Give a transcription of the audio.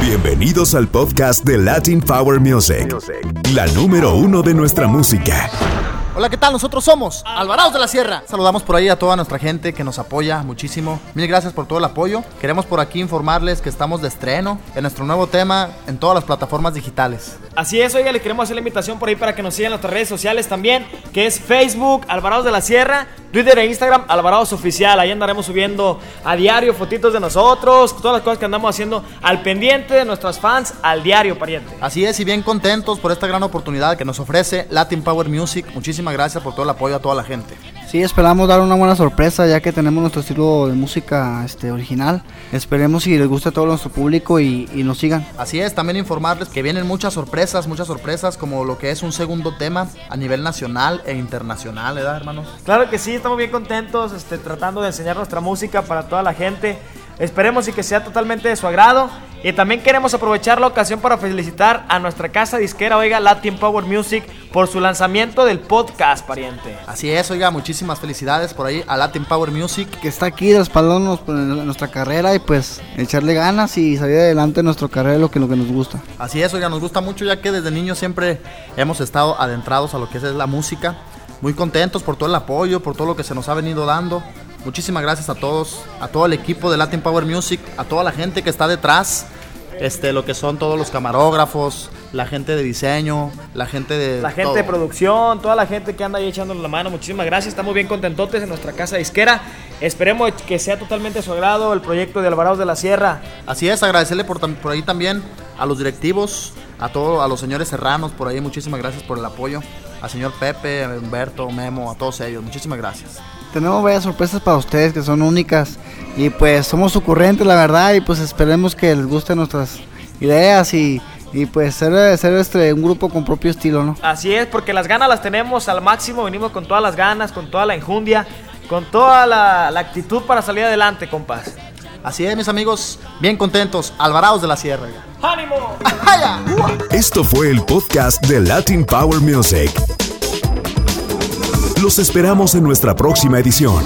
Bienvenidos al podcast de Latin Power Music, la número uno de nuestra música. Hola, ¿qué tal? Nosotros somos Alvarados de la Sierra. Saludamos por ahí a toda nuestra gente que nos apoya muchísimo. Mil gracias por todo el apoyo. Queremos por aquí informarles que estamos de estreno en nuestro nuevo tema en todas las plataformas digitales. Así es, oiga, le queremos hacer la invitación por ahí para que nos sigan en nuestras redes sociales también, que es Facebook, Alvarados de la Sierra, Twitter e Instagram, Alvarados Oficial. Ahí andaremos subiendo a diario fotitos de nosotros, todas las cosas que andamos haciendo al pendiente de nuestros fans al diario, pariente. Así es, y bien contentos por esta gran oportunidad que nos ofrece Latin Power Music. Muchísimas gracias por todo el apoyo a toda la gente. Sí, esperamos dar una buena sorpresa ya que tenemos nuestro estilo de música este, original. Esperemos si les gusta a todo nuestro público y, y nos sigan. Así es, también informarles que vienen muchas sorpresas, muchas sorpresas, como lo que es un segundo tema a nivel nacional e internacional, ¿verdad, hermanos? Claro que sí, estamos bien contentos este, tratando de enseñar nuestra música para toda la gente. Esperemos y que sea totalmente de su agrado. Y también queremos aprovechar la ocasión para felicitar a nuestra casa disquera, oiga, Latin Power Music, por su lanzamiento del podcast, pariente. Así es, oiga, muchísimas felicidades por ahí a Latin Power Music. Que está aquí respaldándonos pues, en nuestra carrera y pues echarle ganas y salir adelante en nuestra carrera lo que, lo que nos gusta. Así es, oiga, nos gusta mucho ya que desde niños siempre hemos estado adentrados a lo que es la música. Muy contentos por todo el apoyo, por todo lo que se nos ha venido dando. Muchísimas gracias a todos, a todo el equipo de Latin Power Music, a toda la gente que está detrás, este, lo que son todos los camarógrafos, la gente de diseño, la gente de La gente todo. de producción, toda la gente que anda ahí echándonos la mano, muchísimas gracias. Estamos bien contentotes en nuestra casa disquera. Esperemos que sea totalmente su agrado el proyecto de Alvarados de la Sierra. Así es, agradecerle por, por ahí también a los directivos, a todos, a los señores serranos por ahí, muchísimas gracias por el apoyo. Al señor Pepe, a Humberto, Memo, a todos ellos, muchísimas gracias. Tenemos varias sorpresas para ustedes que son únicas y pues somos ocurrentes la verdad y pues esperemos que les gusten nuestras ideas y, y pues ser, ser este, un grupo con propio estilo, ¿no? Así es, porque las ganas las tenemos al máximo, venimos con todas las ganas, con toda la enjundia, con toda la, la actitud para salir adelante, compas. Así es, mis amigos, bien contentos, Alvarados de la Sierra. ¡Ánimo! Esto fue el podcast de Latin Power Music. Los esperamos en nuestra próxima edición.